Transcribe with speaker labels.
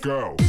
Speaker 1: Go.